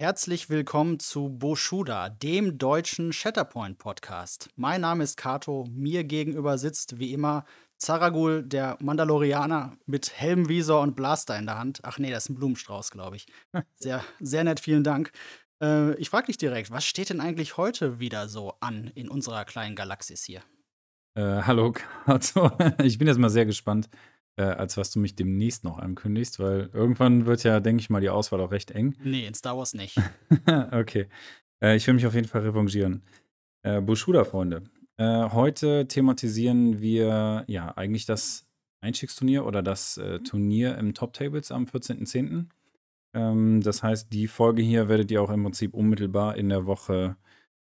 Herzlich willkommen zu Boshuda, dem deutschen Shatterpoint Podcast. Mein Name ist Kato, mir gegenüber sitzt wie immer Zaragul, der Mandalorianer mit Helmvisor und Blaster in der Hand. Ach nee, das ist ein Blumenstrauß, glaube ich. Sehr, sehr nett, vielen Dank. Äh, ich frage dich direkt, was steht denn eigentlich heute wieder so an in unserer kleinen Galaxis hier? Äh, hallo, Kato. Ich bin jetzt mal sehr gespannt, äh, als was du mich demnächst noch ankündigst, weil irgendwann wird ja, denke ich mal, die Auswahl auch recht eng. Nee, in Star Wars nicht. okay. Äh, ich will mich auf jeden Fall revanchieren. Äh, Bushuda-Freunde. Äh, heute thematisieren wir ja eigentlich das Einstiegsturnier oder das äh, Turnier im Top Tables am 14.10. Ähm, das heißt, die Folge hier werdet ihr auch im Prinzip unmittelbar in der Woche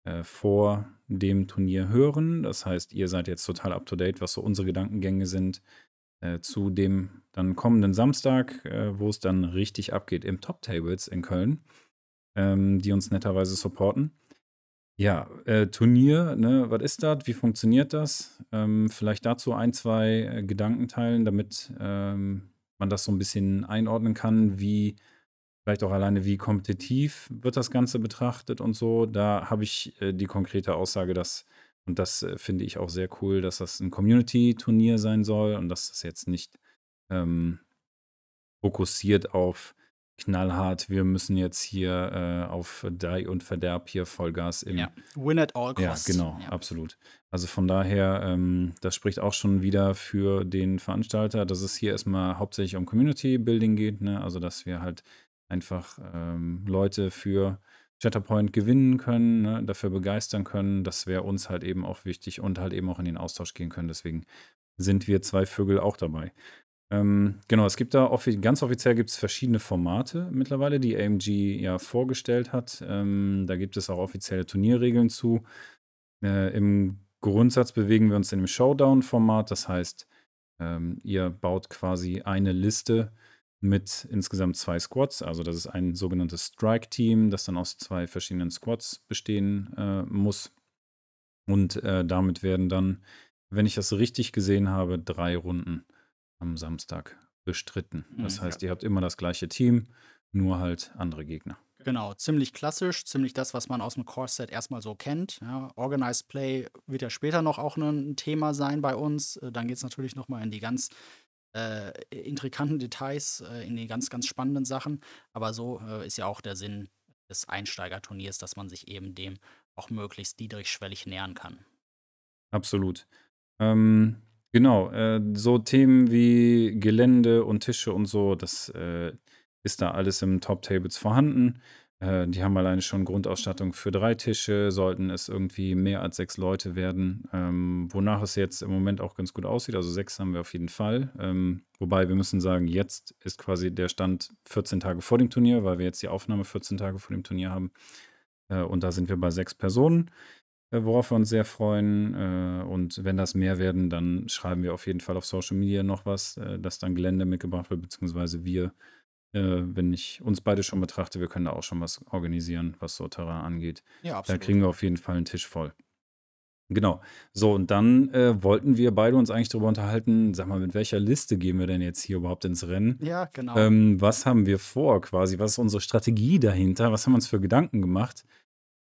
äh, vor dem Turnier hören. Das heißt, ihr seid jetzt total up to date, was so unsere Gedankengänge sind äh, zu dem dann kommenden Samstag, äh, wo es dann richtig abgeht im Top Tables in Köln, ähm, die uns netterweise supporten. Ja, äh, Turnier, ne, was ist das? Wie funktioniert das? Ähm, vielleicht dazu ein, zwei äh, Gedanken teilen, damit ähm, man das so ein bisschen einordnen kann, wie vielleicht auch alleine, wie kompetitiv wird das Ganze betrachtet und so. Da habe ich äh, die konkrete Aussage, dass, und das äh, finde ich auch sehr cool, dass das ein Community-Turnier sein soll und dass das jetzt nicht ähm, fokussiert auf knallhart, wir müssen jetzt hier äh, auf Die und Verderb hier Vollgas im. Ja, win at all costs. Ja, genau, ja. absolut. Also von daher, ähm, das spricht auch schon wieder für den Veranstalter, dass es hier erstmal hauptsächlich um Community Building geht, ne? also dass wir halt einfach ähm, Leute für Chatterpoint gewinnen können, ne? dafür begeistern können. Das wäre uns halt eben auch wichtig und halt eben auch in den Austausch gehen können. Deswegen sind wir zwei Vögel auch dabei. Ähm, genau, es gibt da offi ganz offiziell gibt es verschiedene Formate mittlerweile, die AMG ja vorgestellt hat. Ähm, da gibt es auch offizielle Turnierregeln zu. Äh, Im Grundsatz bewegen wir uns in dem Showdown-Format. Das heißt, ähm, ihr baut quasi eine Liste mit insgesamt zwei Squads. Also das ist ein sogenanntes Strike-Team, das dann aus zwei verschiedenen Squads bestehen äh, muss. Und äh, damit werden dann, wenn ich das richtig gesehen habe, drei Runden am Samstag bestritten. Das mhm, heißt, ja. ihr habt immer das gleiche Team, nur halt andere Gegner. Genau, ziemlich klassisch, ziemlich das, was man aus dem Core-Set erstmal so kennt. Ja, Organized Play wird ja später noch auch ein Thema sein bei uns. Äh, dann geht es natürlich nochmal in die ganz äh, intrikanten Details, äh, in die ganz, ganz spannenden Sachen. Aber so äh, ist ja auch der Sinn des Einsteigerturniers, dass man sich eben dem auch möglichst niedrigschwellig nähern kann. Absolut. Ähm, Genau, äh, so Themen wie Gelände und Tische und so, das, äh, ist da alles im Top Tables vorhanden. Äh, die haben alleine schon Grundausstattung für drei Tische, sollten es irgendwie mehr als sechs Leute werden, ähm, wonach es jetzt im Moment auch ganz gut aussieht. Also sechs haben wir auf jeden Fall. Ähm, wobei wir müssen sagen, jetzt ist quasi der Stand 14 Tage vor dem Turnier, weil wir jetzt die Aufnahme 14 Tage vor dem Turnier haben. Äh, und da sind wir bei sechs Personen. Äh, worauf wir uns sehr freuen. Äh, und wenn das mehr werden, dann schreiben wir auf jeden Fall auf Social Media noch was, dass dann Gelände mitgebracht wird, beziehungsweise wir, wenn ich uns beide schon betrachte, wir können da auch schon was organisieren, was so Terrain angeht. Ja, Da kriegen wir auf jeden Fall einen Tisch voll. Genau. So, und dann äh, wollten wir beide uns eigentlich darüber unterhalten, sag mal, mit welcher Liste gehen wir denn jetzt hier überhaupt ins Rennen? Ja, genau. Ähm, was haben wir vor quasi? Was ist unsere Strategie dahinter? Was haben wir uns für Gedanken gemacht?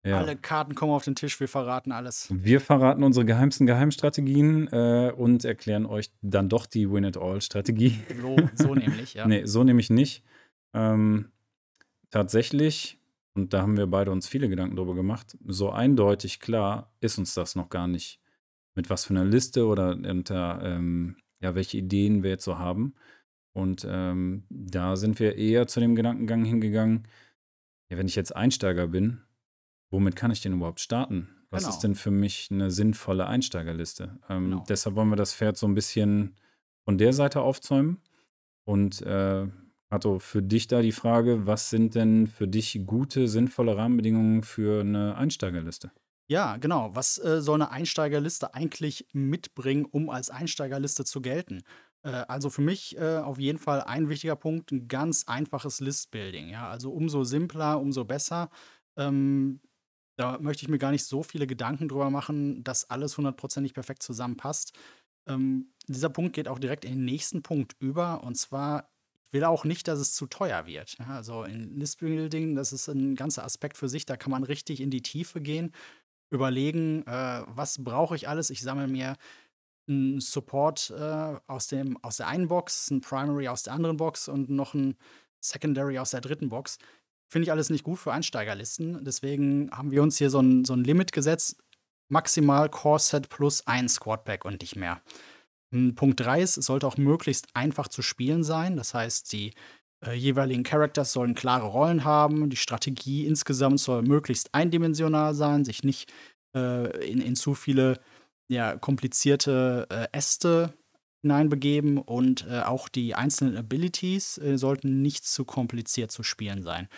Ja. Alle Karten kommen auf den Tisch, wir verraten alles. Wir verraten unsere geheimsten Geheimstrategien äh, und erklären euch dann doch die Win-it-all-Strategie. So, so nämlich, ja. nee, so nämlich nicht. Ähm, tatsächlich, und da haben wir beide uns viele Gedanken drüber gemacht, so eindeutig klar ist uns das noch gar nicht, mit was für einer Liste oder unter, ähm, ja, welche Ideen wir jetzt so haben. Und ähm, da sind wir eher zu dem Gedankengang hingegangen, ja, wenn ich jetzt Einsteiger bin, womit kann ich denn überhaupt starten? Was genau. ist denn für mich eine sinnvolle Einsteigerliste? Ähm, genau. Deshalb wollen wir das Pferd so ein bisschen von der Seite aufzäumen. Und äh, Otto, für dich da die Frage, was sind denn für dich gute, sinnvolle Rahmenbedingungen für eine Einsteigerliste? Ja, genau. Was äh, soll eine Einsteigerliste eigentlich mitbringen, um als Einsteigerliste zu gelten? Äh, also für mich äh, auf jeden Fall ein wichtiger Punkt, ein ganz einfaches Listbuilding. Ja? Also umso simpler, umso besser. Ähm, da möchte ich mir gar nicht so viele Gedanken drüber machen, dass alles hundertprozentig perfekt zusammenpasst. Ähm, dieser Punkt geht auch direkt in den nächsten Punkt über. Und zwar, will auch nicht, dass es zu teuer wird. Ja, also in Listbuilding, das ist ein ganzer Aspekt für sich, da kann man richtig in die Tiefe gehen, überlegen, äh, was brauche ich alles. Ich sammle mir einen Support äh, aus, dem, aus der einen Box, ein Primary aus der anderen Box und noch ein Secondary aus der dritten Box. Finde ich alles nicht gut für Einsteigerlisten. Deswegen haben wir uns hier so ein, so ein Limit gesetzt. Maximal Core Set plus ein Squad-Pack und nicht mehr. Punkt 3 ist, es sollte auch möglichst einfach zu spielen sein. Das heißt, die äh, jeweiligen Characters sollen klare Rollen haben. Die Strategie insgesamt soll möglichst eindimensional sein, sich nicht äh, in, in zu viele ja, komplizierte äh, Äste hineinbegeben und äh, auch die einzelnen Abilities äh, sollten nicht zu kompliziert zu spielen sein.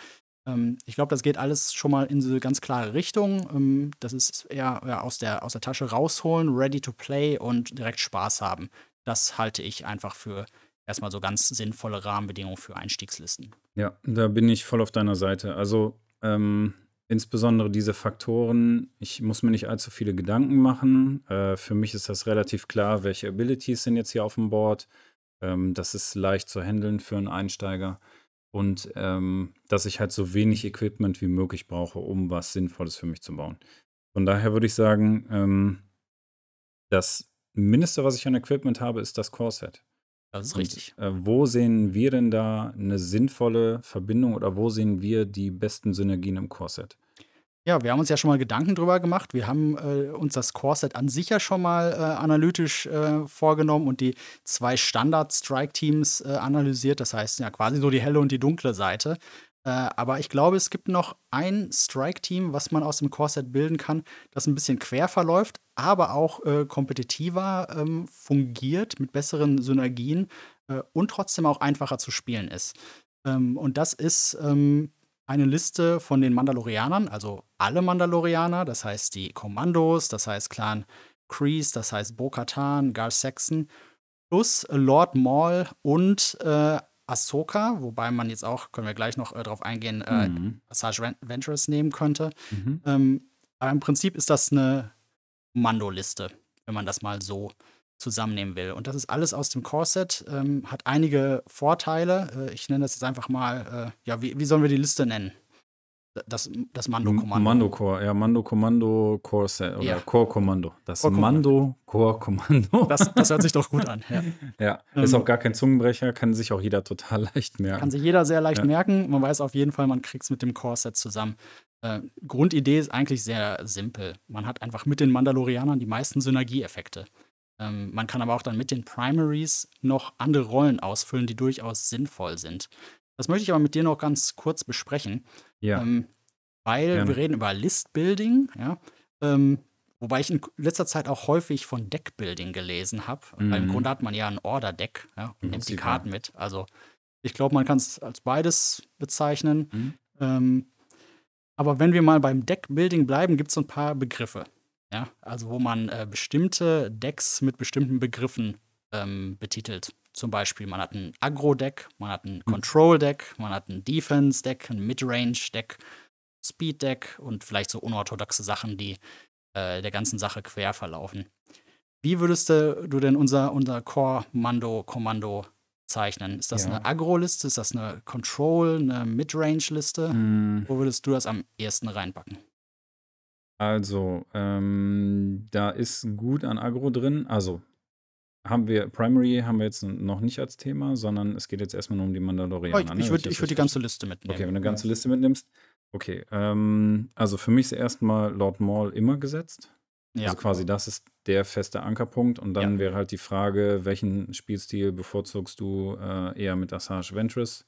Ähm, ich glaube, das geht alles schon mal in diese ganz klare Richtung. Ähm, das ist eher ja, aus, der, aus der Tasche rausholen, ready to play und direkt Spaß haben. Das halte ich einfach für erstmal so ganz sinnvolle Rahmenbedingungen für Einstiegslisten. Ja, da bin ich voll auf deiner Seite. Also ähm, insbesondere diese Faktoren, ich muss mir nicht allzu viele Gedanken machen. Äh, für mich ist das relativ klar, welche Abilities sind jetzt hier auf dem Board. Ähm, das ist leicht zu handeln für einen Einsteiger und ähm, dass ich halt so wenig Equipment wie möglich brauche, um was Sinnvolles für mich zu bauen. Von daher würde ich sagen, ähm, das Mindeste, was ich an Equipment habe, ist das Core-Set. Das ist richtig. Und, äh, wo sehen wir denn da eine sinnvolle Verbindung oder wo sehen wir die besten Synergien im Core-Set? Ja, wir haben uns ja schon mal Gedanken drüber gemacht. Wir haben äh, uns das Core-Set an sich ja schon mal äh, analytisch äh, vorgenommen und die zwei Standard-Strike-Teams äh, analysiert. Das heißt ja quasi so die helle und die dunkle Seite. Äh, aber ich glaube, es gibt noch ein Strike-Team, was man aus dem Core-Set bilden kann, das ein bisschen quer verläuft, aber auch äh, kompetitiver ähm, fungiert, mit besseren Synergien und trotzdem auch einfacher zu spielen ist. Ähm, und das ist ähm, eine Liste von den Mandalorianern, also alle Mandalorianer, das heißt die Kommandos, das heißt Clan Kreese, das heißt Bo-Katan, Gar Saxon, plus Lord Maul und äh, Ahsoka, wobei man jetzt auch, können wir gleich noch äh, drauf eingehen, äh, mhm. Asajj Ventress nehmen könnte. Mhm. Ähm, aber im Prinzip ist das eine Mando-Liste, wenn man das mal so zusammennehmen will. Und das ist alles aus dem Core-Set, ähm, hat einige Vorteile. Äh, ich nenne das jetzt einfach mal, äh, ja, wie, wie sollen wir die Liste nennen? Das, das Mando-Kommando. Mando-Core, ja, Mando-Kommando, Core-Set oder ja. Core-Kommando. Das Core Mando-Core-Kommando. Das, das, hört sich doch gut an, ja. ja, ist ähm, auch gar kein Zungenbrecher, kann sich auch jeder total leicht merken. Kann sich jeder sehr leicht ja. merken. Man weiß auf jeden Fall, man kriegt es mit dem Core-Set zusammen. Äh, Grundidee ist eigentlich sehr simpel. Man hat einfach mit den Mandalorianern die meisten Synergieeffekte. Ähm, man kann aber auch dann mit den Primaries noch andere Rollen ausfüllen, die durchaus sinnvoll sind. Das möchte ich aber mit dir noch ganz kurz besprechen. Ja. Ähm, weil Gerne. wir reden über List-Building, ja. Ähm, wobei ich in letzter Zeit auch häufig von Deck-Building gelesen habe. Mhm. Weil im. Grunde hat man ja ein Order-Deck ja, und nimmt die Karten mit. Also ich glaube, man kann es als beides bezeichnen. Mhm. Ähm, aber wenn wir mal beim Deck-Building bleiben, gibt es so ein paar Begriffe. Ja, also wo man äh, bestimmte Decks mit bestimmten Begriffen ähm, betitelt. Zum Beispiel, man hat ein Agro-Deck, man hat ein hm. Control-Deck, man hat ein Defense-Deck, ein Midrange-Deck, Speed-Deck und vielleicht so unorthodoxe Sachen, die äh, der ganzen Sache quer verlaufen. Wie würdest du denn unser, unser Core-Mando-Kommando zeichnen? Ist das ja. eine Agro-Liste? Ist das eine Control, eine Midrange-Liste? Mm. Wo würdest du das am ehesten reinpacken? Also, ähm, da ist gut an Agro drin. Also, haben wir Primary haben wir jetzt noch nicht als Thema, sondern es geht jetzt erstmal nur um die Oh, Mandalorianer, ich ich ne, würde würd die ganze Liste mitnehmen. Okay, wenn du eine ganze Liste mitnimmst. Okay, ähm, also für mich ist erstmal Lord Maul immer gesetzt. Also quasi das ist der feste Ankerpunkt und dann Ja. wäre halt die Frage, welchen Spielstil bevorzugst du äh, eher mit Asajj Ventress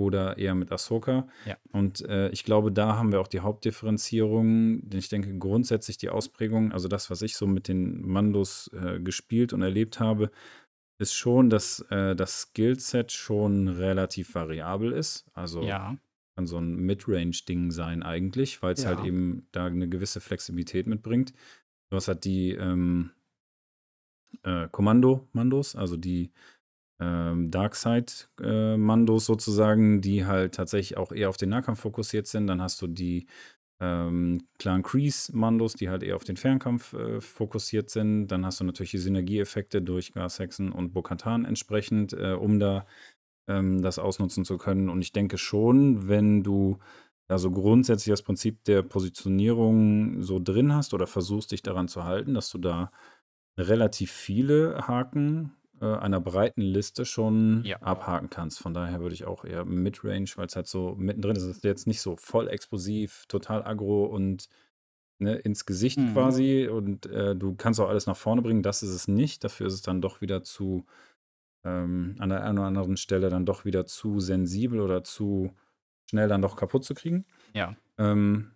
oder eher mit Ahsoka. Ja. Und äh, ich glaube, da haben wir auch die Hauptdifferenzierung. Denn ich denke, grundsätzlich die Ausprägung, also das, was ich so mit den Mandos äh, gespielt und erlebt habe, ist schon, dass äh, das Skillset schon relativ variabel ist. Also ja. kann so ein Midrange-Ding sein eigentlich, weil es halt ja. halt eben da eine gewisse Flexibilität mitbringt. Du hast halt die ähm, äh, Kommando-Mandos, also die ähm, Darkseid-Mandos äh, sozusagen, die halt tatsächlich auch eher auf den Nahkampf fokussiert sind. Dann hast du die ähm, Clan Kreese-Mandos, die halt eher auf den Fernkampf äh, fokussiert sind. Dann hast du natürlich die Synergieeffekte durch Gar Saxon und Bokatan entsprechend, äh, um da ähm, das ausnutzen zu können. Und ich denke schon, wenn du da so grundsätzlich das Prinzip der Positionierung so drin hast oder versuchst, dich daran zu halten, dass du da relativ viele Haken äh, einer breiten Liste schon Ja. abhaken kannst. Von daher würde ich auch eher Midrange, weil es halt so mittendrin ist. Es ist jetzt nicht so voll explosiv, total aggro und ne, ins Gesicht Mhm. quasi und äh, du kannst auch alles nach vorne bringen. Das ist es nicht. Dafür ist es dann doch wieder zu, ähm, an der einen oder anderen Stelle dann doch wieder zu sensibel oder zu schnell dann doch kaputt zu kriegen. Ja. Ähm,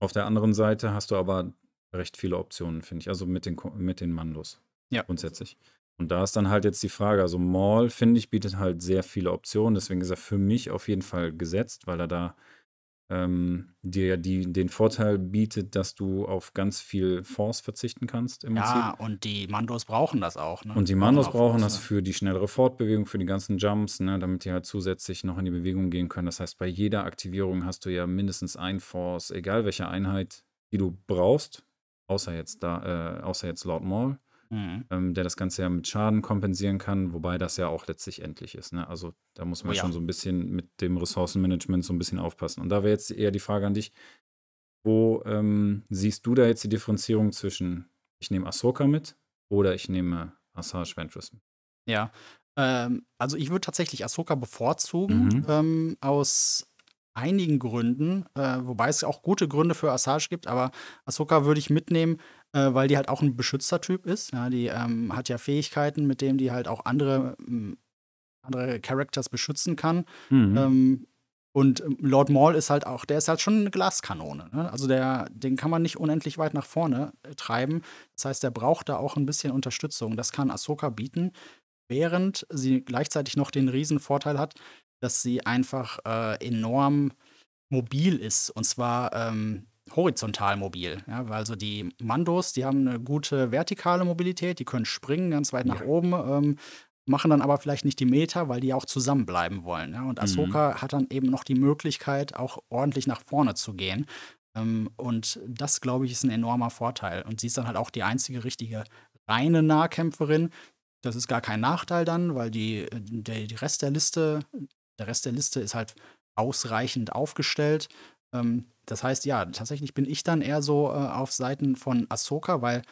auf der anderen Seite hast du aber recht viele Optionen, finde ich. Also mit den, mit den Mandos Ja. grundsätzlich. Und da ist dann halt jetzt die Frage, also Maul, finde ich, bietet halt sehr viele Optionen. Deswegen ist er für mich auf jeden Fall gesetzt, weil er da ähm, dir ja die, den Vorteil bietet, dass du auf ganz viel Force verzichten kannst im Ja, Prinzip. und die Mandos brauchen das auch, ne? Und die Brauchen Mandos auch brauchen Force, das ne? für die schnellere Fortbewegung, für die ganzen Jumps, ne, damit die halt zusätzlich noch in die Bewegung gehen können. Das heißt, bei jeder Aktivierung hast du ja mindestens ein Force, egal welche Einheit, die du brauchst, außer jetzt da, äh, außer jetzt Lord Maul, Mhm. ähm, der das Ganze ja mit Schaden kompensieren kann, wobei das ja auch letztlich endlich ist. Ne? Also da muss Oh man ja. schon so ein bisschen mit dem Ressourcenmanagement so ein bisschen aufpassen. Und da wäre jetzt eher die Frage an dich, wo ähm, siehst du da jetzt die Differenzierung zwischen, ich nehme Ahsoka mit oder ich nehme Asajj Ventress mit? Ja. Ähm, also ich würde tatsächlich Ahsoka bevorzugen, Mhm. ähm, aus einigen Gründen, äh, wobei es auch gute Gründe für Asajj gibt, aber Ahsoka würde ich mitnehmen, äh, weil die halt auch ein Beschützertyp ist. Ja, die ähm, hat ja Fähigkeiten, mit denen die halt auch andere, ähm, andere Characters beschützen kann. Mhm. Ähm, und ähm, Lord Maul ist halt auch, der ist halt schon eine Glaskanone. Ne? Also der, den kann man nicht unendlich weit nach vorne äh, treiben. Das heißt, der braucht da auch ein bisschen Unterstützung. Das kann Ahsoka bieten, während sie gleichzeitig noch den riesen Vorteil hat, dass sie einfach äh, enorm mobil ist. Und zwar ähm, horizontal mobil. Ja? Weil also die Mandos, die haben eine gute vertikale Mobilität, die können springen ganz weit nach Ja. oben. Ähm, machen dann aber vielleicht nicht die Meter, weil die auch zusammenbleiben wollen. Ja? Und Mhm. Ahsoka hat dann eben noch die Möglichkeit, auch ordentlich nach vorne zu gehen. Ähm, und das, glaube ich, ist ein enormer Vorteil. Und sie ist dann halt auch die einzige richtige reine Nahkämpferin. Das ist gar kein Nachteil dann, weil die, äh, der, die Rest der Liste, der Rest der Liste ist halt ausreichend aufgestellt. Ähm, das heißt, ja, tatsächlich bin ich dann eher so äh, auf Seiten von Ahsoka, weil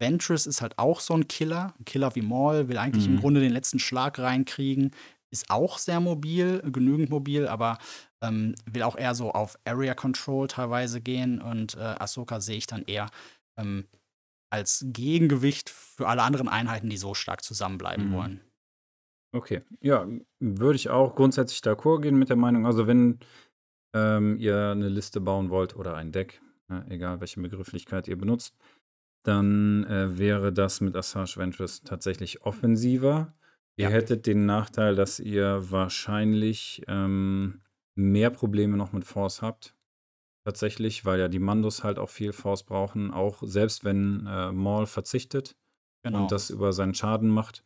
Ventress ist halt auch so ein Killer. Ein Killer wie Maul, will eigentlich im Mhm. Grunde den letzten Schlag reinkriegen. Ist auch sehr mobil, genügend mobil, aber ähm, will auch eher so auf Area Control teilweise gehen. Und äh, Ahsoka sehe ich dann eher ähm, als Gegengewicht für alle anderen Einheiten, die so stark zusammenbleiben Mhm. wollen. Okay, ja, würde ich auch grundsätzlich d'accord gehen mit der Meinung. Also wenn ähm, ihr eine Liste bauen wollt oder ein Deck, ne, egal welche Begrifflichkeit ihr benutzt, dann äh, wäre das mit Asajj Ventress tatsächlich offensiver. Ihr Ja. hättet den Nachteil, dass ihr wahrscheinlich ähm, mehr Probleme noch mit Force habt. Tatsächlich, weil ja die Mandos halt auch viel Force brauchen, auch selbst wenn äh, Maul verzichtet Genau. und das über seinen Schaden macht.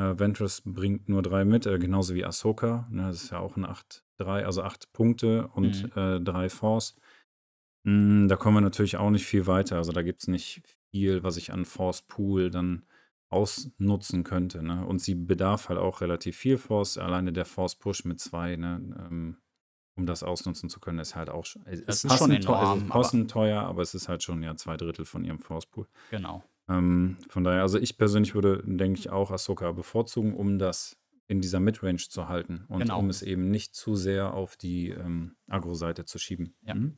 Äh, Ventress bringt nur drei mit, äh, genauso wie Ahsoka. Ne, das ist ja auch ein 8-3, also 8 Punkte und Mhm. äh, 3 Force. Mm, da kommen wir natürlich auch nicht viel weiter. Also da gibt es nicht viel, was ich an Force Pool dann ausnutzen könnte. Ne? Und sie bedarf halt auch relativ viel Force. Alleine der Force Push mit zwei, ne, ähm, um das ausnutzen zu können, ist halt auch schon. Es ist ist schon passend teuer, enorm, aber teuer, aber es ist halt schon ja zwei Drittel von ihrem Force Pool. genau. Ähm, von daher, also ich persönlich würde, denke ich, auch Ahsoka bevorzugen, um das in dieser Midrange zu halten und Genau. um es eben nicht zu sehr auf die ähm, Agro-Seite zu schieben. Ja. Mhm.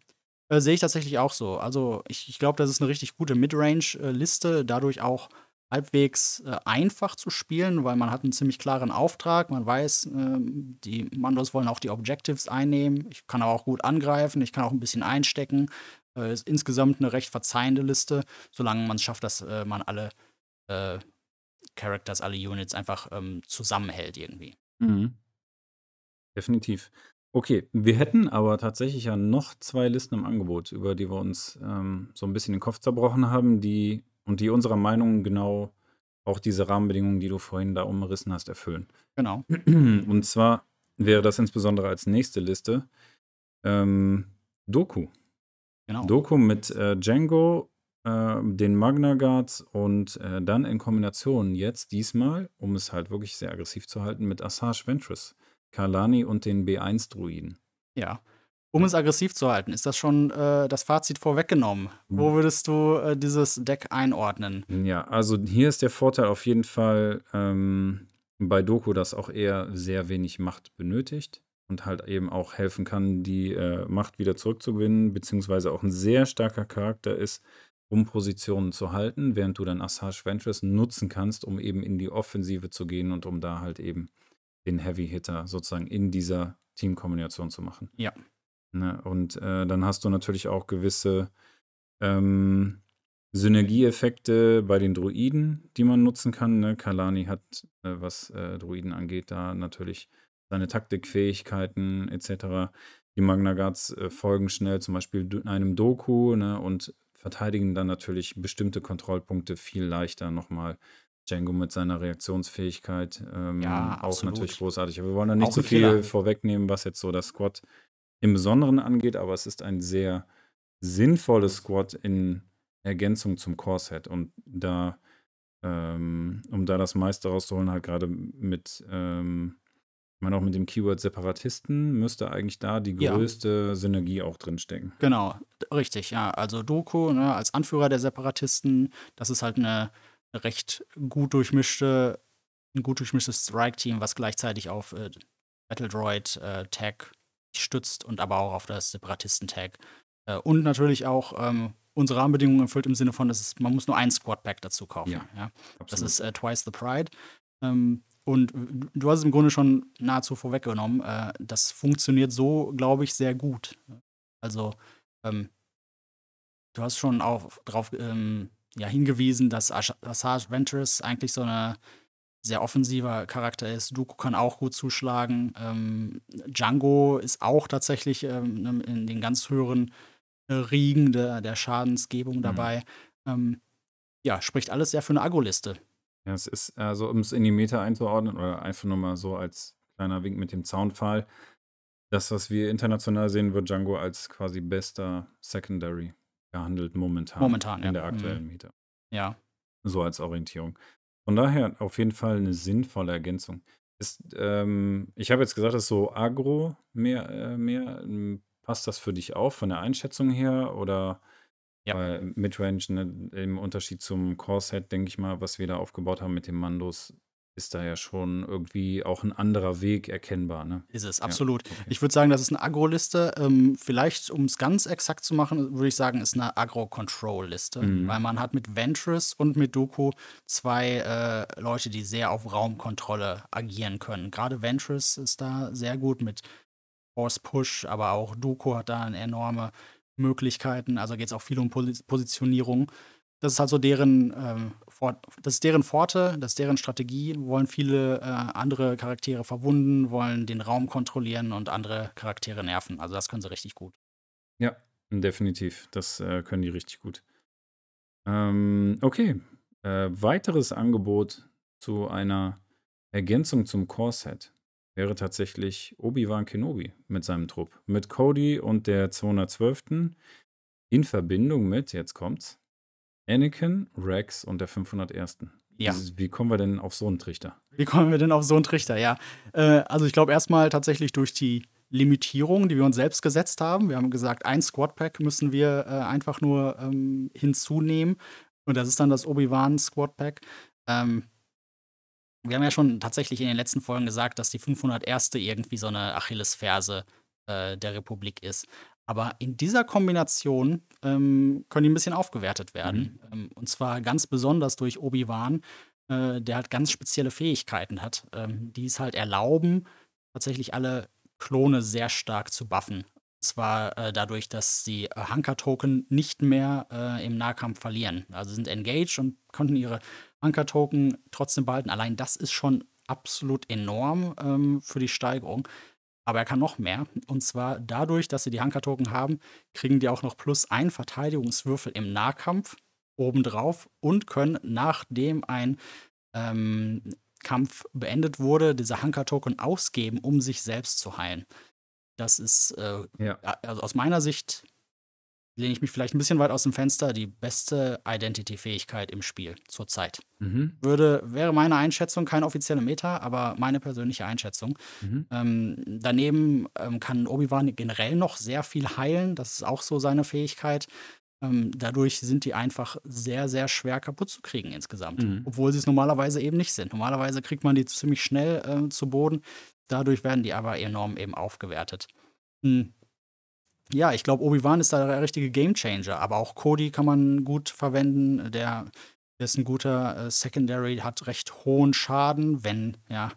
Äh, sehe ich tatsächlich auch so. Also ich, ich glaube, das ist eine richtig gute Midrange-Liste, dadurch auch halbwegs äh, einfach zu spielen, weil man hat einen ziemlich klaren Auftrag. Man weiß, ähm, die Mandos wollen auch die Objectives einnehmen. Ich kann aber auch gut angreifen, ich kann auch ein bisschen einstecken. Äh, ist insgesamt eine recht verzeihende Liste, solange man es schafft, dass äh, man alle äh, Characters, alle Units einfach ähm, zusammenhält irgendwie. Mhm. Definitiv. Okay, wir hätten aber tatsächlich ja noch zwei Listen im Angebot, über die wir uns ähm, so ein bisschen den Kopf zerbrochen haben, die und die unserer Meinung genau auch diese Rahmenbedingungen, die du vorhin da umrissen hast, erfüllen. Genau. Und zwar wäre das insbesondere als nächste Liste ähm, Doku. Genau. Doku mit äh, Django äh, den Magna Guards und äh, dann in Kombination jetzt diesmal, um es halt wirklich sehr aggressiv zu halten, mit Asajj Ventress, Kalani und den B1-Druiden. Ja. Um es aggressiv zu halten, ist das schon äh, das Fazit vorweggenommen? Wo Hm. würdest du äh, dieses Deck einordnen? Ja, also hier ist der Vorteil auf jeden Fall ähm, bei Doku, dass auch er sehr wenig Macht benötigt und halt eben auch helfen kann, die äh, Macht wieder zurückzugewinnen, beziehungsweise auch ein sehr starker Charakter ist, um Positionen zu halten, während du dann Asajj Ventress nutzen kannst, um eben in die Offensive zu gehen und um da halt eben den Heavy Hitter sozusagen in dieser Teamkombination zu machen. Ja. Ne? Und äh, dann hast du natürlich auch gewisse ähm, Synergieeffekte bei den Druiden, die man nutzen kann. Ne? Kalani hat, äh, was äh, Druiden angeht, da natürlich seine Taktikfähigkeiten etc. Die Magna Guards äh, folgen schnell zum Beispiel einem Doku ne? und verteidigen dann natürlich bestimmte Kontrollpunkte viel leichter nochmal. Django mit seiner Reaktionsfähigkeit ähm, Ja, auch absolut. natürlich großartig. Aber wir wollen da nicht zu ein viel Killer. vorwegnehmen, was jetzt so das Squad im Besonderen angeht, aber es ist ein sehr sinnvolles Squad in Ergänzung zum Core-Set. Und da, ähm, um da das meiste rauszuholen, halt gerade mit, ähm, ich meine auch mit dem Keyword Separatisten, müsste eigentlich da die Ja. größte Synergie auch drinstecken. Genau, richtig, ja. Also Doku, ne, als Anführer der Separatisten, das ist halt eine recht gut durchmischte, ein gut durchmischtes Strike-Team, was gleichzeitig auf äh, Battle Droid äh, Tag stützt und aber auch auf das Separatisten-Tag. Äh, und natürlich auch ähm, unsere Rahmenbedingungen erfüllt im Sinne von, dass es, man muss nur ein Squad-Pack dazu kaufen. Ja, Ja. Das ist äh, Twice the Pride. Ähm, und du- hast es im Grunde schon nahezu vorweggenommen. Äh, das funktioniert so, glaube ich, sehr gut. Also, ähm, du hast schon auch darauf ähm, ja, hingewiesen, dass Asajj Ventress eigentlich so eine sehr offensiver Charakter ist. Dooku kann auch gut zuschlagen. Ähm, Django ist auch tatsächlich ähm, in den ganz höheren äh, Riegen der, der Schadensgebung Mhm. dabei. Ähm, ja, spricht alles sehr für eine Agro-Liste. Ja, es ist, also um es in die Meta einzuordnen, oder einfach nur mal so als kleiner Wink mit dem Zaunpfahl, das, was wir international sehen, wird Django als quasi bester Secondary gehandelt momentan. Momentan, in ja. der Mhm. aktuellen Meta. Ja. So als Orientierung. Von daher auf jeden Fall eine sinnvolle Ergänzung. Ist, ähm, ich habe jetzt gesagt, es ist so agro mehr, äh, mehr. ähm, Passt das für dich auf von der Einschätzung her? Oder Ja. weil Midrange, ne, im Unterschied zum Core-Set, denke ich mal, was wir da aufgebaut haben mit den Mandos, ist da ja schon irgendwie auch ein anderer Weg erkennbar. Ne? Ist es, Ja, absolut. okay. Ich würde sagen, das ist eine Agro-Liste. Ähm, vielleicht, um es ganz exakt zu machen, würde ich sagen, ist eine Agro-Control-Liste. Mhm. Weil man hat mit Ventress und mit Doku zwei äh, Leute, die sehr auf Raumkontrolle agieren können. Gerade Ventress ist da sehr gut mit Force Push, aber auch Doku hat da enorme Möglichkeiten. Also geht es auch viel um Posi- Positionierung. Das ist halt so deren, ähm, das ist deren Pforte, das ist deren Strategie. Wollen viele äh, andere Charaktere verwunden, wollen den Raum kontrollieren und andere Charaktere nerven. Also das können sie richtig gut. Ja, definitiv. Das äh, können die richtig gut. Ähm, okay. Äh, weiteres Angebot zu einer Ergänzung zum Core-Set wäre tatsächlich Obi-Wan Kenobi mit seinem Trupp. Mit Cody und der 212. in Verbindung mit, jetzt kommt's, Anakin, Rex und der 501. Ja. Wie, kommen wir denn auf so einen Trichter? Wie kommen wir denn auf so einen Trichter? Ja, äh, also ich glaube erstmal tatsächlich durch die Limitierung, die wir uns selbst gesetzt haben. Wir haben gesagt, ein Squad-Pack müssen wir äh, einfach nur ähm, hinzunehmen. Und das ist dann das Obi-Wan Squad-Pack. Ähm, wir haben ja schon tatsächlich in den letzten Folgen gesagt, dass die 501. irgendwie so eine Achillesferse äh, der Republik ist. Aber in dieser Kombination ähm, können die ein bisschen aufgewertet werden. Ähm, und zwar ganz besonders durch Obi-Wan, äh, der halt ganz spezielle Fähigkeiten hat, ähm, die es halt erlauben, tatsächlich alle Klone sehr stark zu buffen. Zwar äh, dadurch, dass sie äh, Hunker-Token nicht mehr äh, im Nahkampf verlieren. Also sind engaged und konnten ihre Hunker-Token trotzdem behalten. Allein das ist schon absolut enorm ähm, für die Steigerung. Aber er kann noch mehr. Und zwar dadurch, dass sie die Hunker-Token haben, kriegen die auch noch plus ein Verteidigungswürfel im Nahkampf obendrauf und können, nachdem ein ähm, Kampf beendet wurde, diese Hunker-Token ausgeben, um sich selbst zu heilen. Das ist äh, Ja. also aus meiner Sicht lehne ich mich vielleicht ein bisschen weit aus dem Fenster, die beste Identity-Fähigkeit im Spiel zurzeit. Mhm. Würde, wäre meine Einschätzung, keine offizielle Meta, aber meine persönliche Einschätzung. Mhm. Ähm, daneben ähm, kann Obi-Wan generell noch sehr viel heilen. Das ist auch so seine Fähigkeit. Ähm, dadurch sind die einfach sehr, sehr schwer kaputt zu kriegen insgesamt. Mhm. Obwohl sie es normalerweise eben nicht sind. Normalerweise kriegt man die ziemlich schnell äh, zu Boden. Dadurch werden die aber enorm eben aufgewertet. Hm. Ja, ich glaube, Obi-Wan ist da der richtige Gamechanger, aber auch Cody kann man gut verwenden. Der, ist ein guter äh, Secondary, hat recht hohen Schaden, wenn, ja,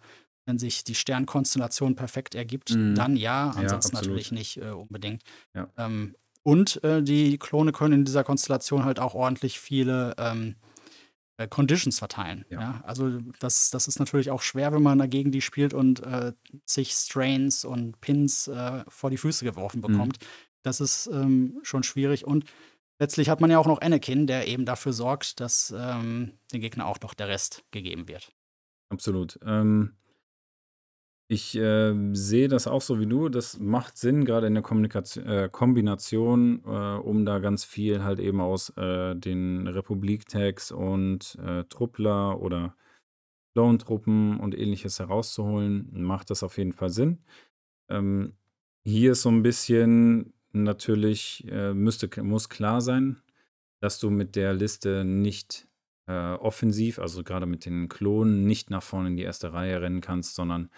wenn sich die Sternkonstellation perfekt ergibt, Mhm. dann ja, Ja, ansonsten absolut. natürlich nicht äh, unbedingt. Ja. Ähm, und äh, die Klone können in dieser Konstellation halt auch ordentlich viele ähm, äh, Conditions verteilen. Ja. Ja. Also das, das ist natürlich auch schwer, wenn man dagegen die spielt und äh, zig Strains und Pins äh, vor die Füße geworfen Mhm. bekommt. Das ist ähm, schon schwierig. Und letztlich hat man ja auch noch Anakin, der eben dafür sorgt, dass ähm, dem Gegner auch noch der Rest gegeben wird. Absolut. Ähm, ich äh, sehe das auch so wie du. Das macht Sinn, gerade in der Kommunikation, äh, Kombination, äh, um da ganz viel halt eben aus äh, den Republik-Tags und äh, Truppler oder Clone-Truppen und ähnliches herauszuholen, macht das auf jeden Fall Sinn. Ähm, hier ist so ein bisschen natürlich, äh, müsste, muss klar sein, dass du mit der Liste nicht äh, offensiv, also gerade mit den Klonen, nicht nach vorne in die erste Reihe rennen kannst, sondern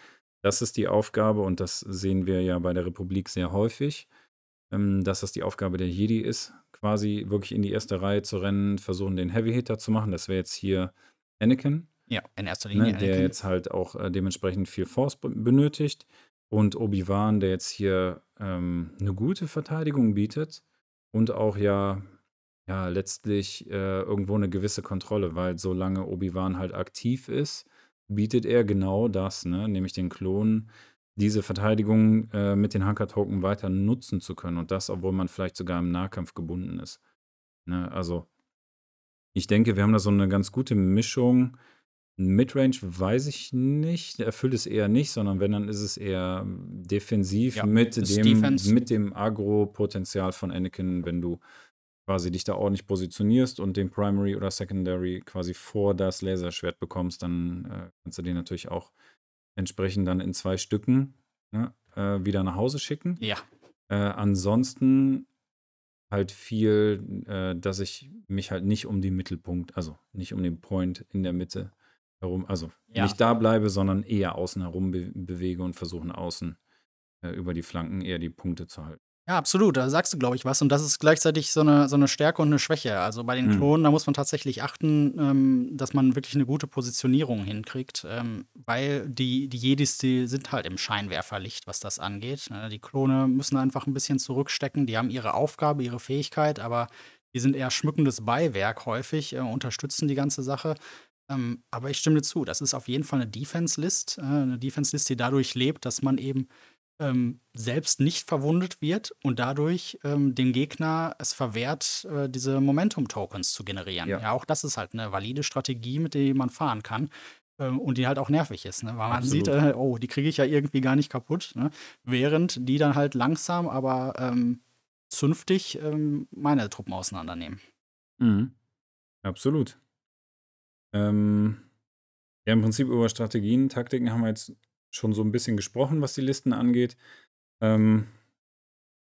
das ist die Aufgabe und das sehen wir ja bei der Republik sehr häufig, ähm, dass das die Aufgabe der Jedi ist, quasi wirklich in die erste Reihe zu rennen, versuchen den Heavy Hitter zu machen. Das wäre jetzt hier Anakin, Ja, in erster Linie ne, der Anakin. jetzt halt auch äh, dementsprechend viel Force be- benötigt. Und Obi-Wan, der jetzt hier ähm, eine gute Verteidigung bietet und auch ja, ja letztlich äh, irgendwo eine gewisse Kontrolle, weil solange Obi-Wan halt aktiv ist, bietet er genau das, ne, nämlich den Klonen diese Verteidigung äh, mit den Hunker-Token weiter nutzen zu können. Und das, obwohl man vielleicht sogar im Nahkampf gebunden ist. Ne, also ich denke, wir haben da so eine ganz gute Mischung. Midrange weiß ich nicht, erfüllt es eher nicht, sondern wenn, dann ist es eher defensiv Ja, mit dem, Defense. mit dem Agro-Potenzial von Anakin, wenn du quasi dich da ordentlich positionierst und den Primary oder Secondary quasi vor das Laserschwert bekommst, dann äh, kannst du den natürlich auch entsprechend dann in zwei Stücken ne, äh, wieder nach Hause schicken. Ja, Äh, ansonsten halt viel, äh, dass ich mich halt nicht um den Mittelpunkt, also nicht um den Point in der Mitte herum, also Ja. nicht da bleibe, sondern eher außen herum be bewege und versuchen außen äh, über die Flanken eher die Punkte zu halten. Ja, absolut. Da sagst du, glaube ich, was. Und das ist gleichzeitig so eine, so eine Stärke und eine Schwäche. Also bei den Mhm. Klonen, da muss man tatsächlich achten, ähm, dass man wirklich eine gute Positionierung hinkriegt. Ähm, weil die, die Jedis, die sind halt im Scheinwerferlicht, was das angeht. Ne? Die Klone müssen einfach ein bisschen zurückstecken. Die haben ihre Aufgabe, ihre Fähigkeit, aber die sind eher schmückendes Beiwerk häufig, äh, unterstützen die ganze Sache. Ähm, aber ich stimme zu, das ist auf jeden Fall eine Defense-List. Äh, eine Defense-List, die dadurch lebt, dass man eben ähm, selbst nicht verwundet wird und dadurch ähm, dem Gegner es verwehrt, äh, diese Momentum-Tokens zu generieren. Ja. Ja. auch das ist halt eine valide Strategie, mit der man fahren kann. ähm, Und die halt auch nervig ist, ne? weil man Absolut. sieht, äh, oh, die kriege ich ja irgendwie gar nicht kaputt. Ne? Während die dann halt langsam, aber ähm, zünftig ähm, meine Truppen auseinandernehmen. Mhm. Absolut. Ähm, ja, im Prinzip über Strategien, Taktiken haben wir jetzt schon so ein bisschen gesprochen, was die Listen angeht. Ähm,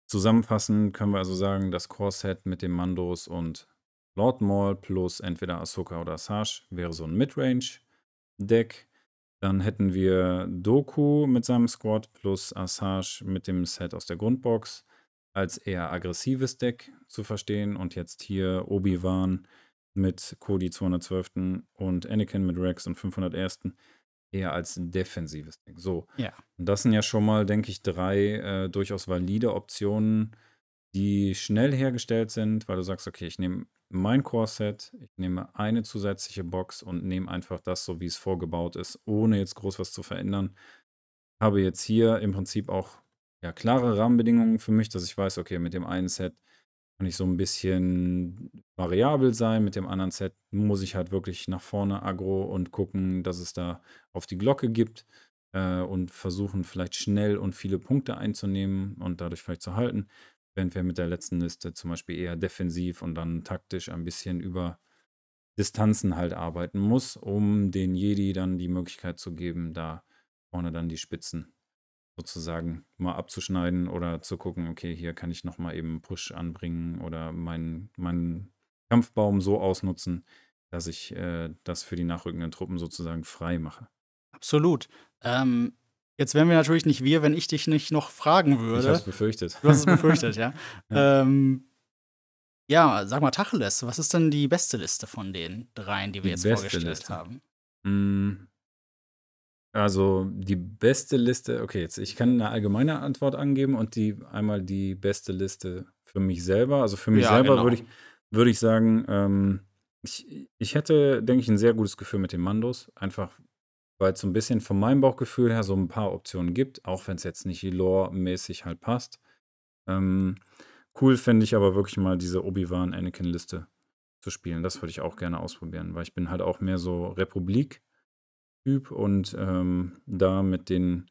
zusammenfassend können wir also sagen, das Core-Set mit den Mandos und Lord Maul plus entweder Ahsoka oder Asajj wäre so ein Midrange-Deck. Dann hätten wir Doku mit seinem Squad plus Asajj mit dem Set aus der Grundbox als eher aggressives Deck zu verstehen. Und jetzt hier Obi-Wan mit Cody 212. und Anakin mit Rex und 501. eher als defensives Deck. So, Ja. und das sind ja schon mal, denke ich, drei äh, durchaus valide Optionen, die schnell hergestellt sind, weil du sagst, okay, ich nehme mein Core-Set, ich nehme eine zusätzliche Box und nehme einfach das, so wie es vorgebaut ist, ohne jetzt groß was zu verändern. Habe jetzt hier im Prinzip auch ja, klare Rahmenbedingungen für mich, dass ich weiß, okay, mit dem einen Set kann ich so ein bisschen variabel sein, mit dem anderen Set muss ich halt wirklich nach vorne aggro und gucken, dass es da auf die Glocke gibt äh, und versuchen vielleicht schnell und viele Punkte einzunehmen und dadurch vielleicht zu halten. während wir mit der letzten Liste zum Beispiel eher defensiv und dann taktisch ein bisschen über Distanzen halt arbeiten muss, um den Jedi dann die Möglichkeit zu geben, da vorne dann die Spitzen sozusagen mal abzuschneiden oder zu gucken, okay, hier kann ich nochmal eben Push anbringen oder meinen, meinen Kampfbaum so ausnutzen, dass ich äh, das für die nachrückenden Truppen sozusagen frei mache. Absolut. Ähm, jetzt wären wir natürlich nicht wir, wenn ich dich nicht noch fragen würde. Ich habe es befürchtet. Du hast es befürchtet, ja. ja. Ähm, ja, sag mal Tacheles, was ist denn die beste Liste von den dreien, die wir die jetzt vorgestellt Liste. haben? Mm, also die beste Liste, okay, jetzt ich kann eine allgemeine Antwort angeben und die einmal die beste Liste für mich selber. Also für mich ja, selber genau. würde ich, würd ich sagen, ähm, ich, ich hätte, denke ich, ein sehr gutes Gefühl mit den Mandos. Einfach, weil es so ein bisschen von meinem Bauchgefühl her so ein paar Optionen gibt, auch wenn es jetzt nicht lore-mäßig halt passt. Ähm, Cool fände ich aber wirklich mal diese Obi-Wan-Anakin-Liste zu spielen. Das würde ich auch gerne ausprobieren, weil ich bin halt auch mehr so Republik-Typ und ähm, da mit den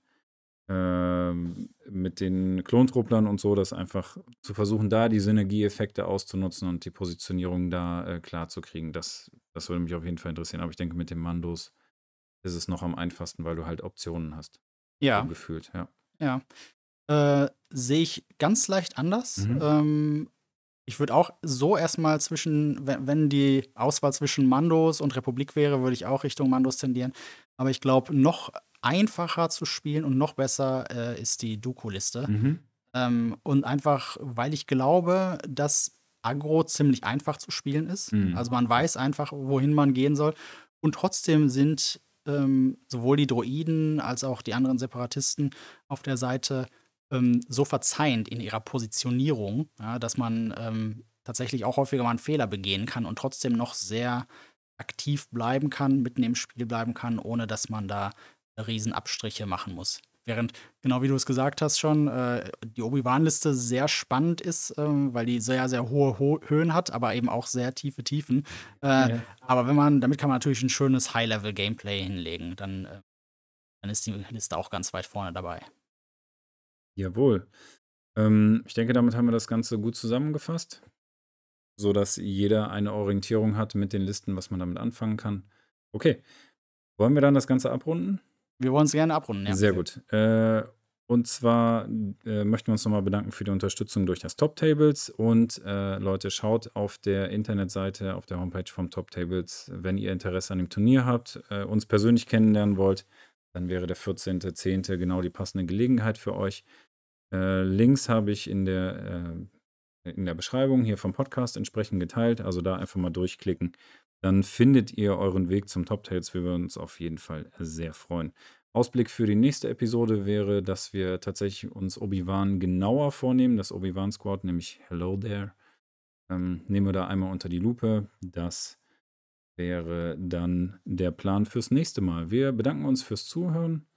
ähm, mit den Klontruppeln und so, das einfach zu versuchen, da die Synergieeffekte auszunutzen und die Positionierung da äh, klar zu kriegen. Das, das würde mich auf jeden Fall interessieren. Aber ich denke, mit den Mandos ist es noch am einfachsten, weil du halt Optionen hast. Ja. So gefühlt, ja. Ja. Äh, sehe ich ganz leicht anders. Mhm. Ähm, ich würde auch so erstmal zwischen, wenn, wenn die Auswahl zwischen Mandos und Republik wäre, würde ich auch Richtung Mandos tendieren. Aber ich glaube, noch einfacher zu spielen und noch besser äh, ist die Duko-Liste. Mhm. Ähm, und einfach, weil ich glaube, dass Agro ziemlich einfach zu spielen ist. Mhm. Also man weiß einfach, wohin man gehen soll. Und trotzdem sind ähm, sowohl die Droiden als auch die anderen Separatisten auf der Seite ähm, so verzeihend in ihrer Positionierung, ja, dass man ähm, tatsächlich auch häufiger mal einen Fehler begehen kann und trotzdem noch sehr aktiv bleiben kann, mitten im Spiel bleiben kann, ohne dass man da Riesenabstriche machen muss. Während, genau wie du es gesagt hast schon, äh, die Obi-Wan-Liste sehr spannend ist, äh, weil die sehr, sehr hohe Ho Höhen hat, aber eben auch sehr tiefe Tiefen. Äh, ja. Aber wenn man, damit kann man natürlich ein schönes High-Level-Gameplay hinlegen. Dann, äh, dann ist die Liste auch ganz weit vorne dabei. Jawohl. Ähm, ich denke, damit haben wir das Ganze gut zusammengefasst, sodass jeder eine Orientierung hat mit den Listen, was man damit anfangen kann. Okay. Wollen wir dann das Ganze abrunden? Wir wollen es gerne abrunden, ja. Sehr gut. Äh, und zwar äh, möchten wir uns nochmal bedanken für die Unterstützung durch das Top Tables. Und äh, Leute, schaut auf der Internetseite, auf der Homepage vom Top Tables, wenn ihr Interesse an dem Turnier habt, äh, uns persönlich kennenlernen wollt, dann wäre der 14.10. genau die passende Gelegenheit für euch. Äh, Links habe ich in der, äh, in der Beschreibung hier vom Podcast entsprechend geteilt. Also da einfach mal durchklicken. Dann findet ihr euren Weg zum Top Tales. Wir würden uns auf jeden Fall sehr freuen. Ausblick für die nächste Episode wäre, dass wir tatsächlich uns Obi-Wan genauer vornehmen. Das Obi-Wan Squad, nämlich Hello There. Ähm, nehmen wir da einmal unter die Lupe. Das wäre dann der Plan fürs nächste Mal. Wir bedanken uns fürs Zuhören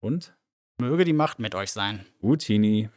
und Möge die Macht mit euch sein. Utini.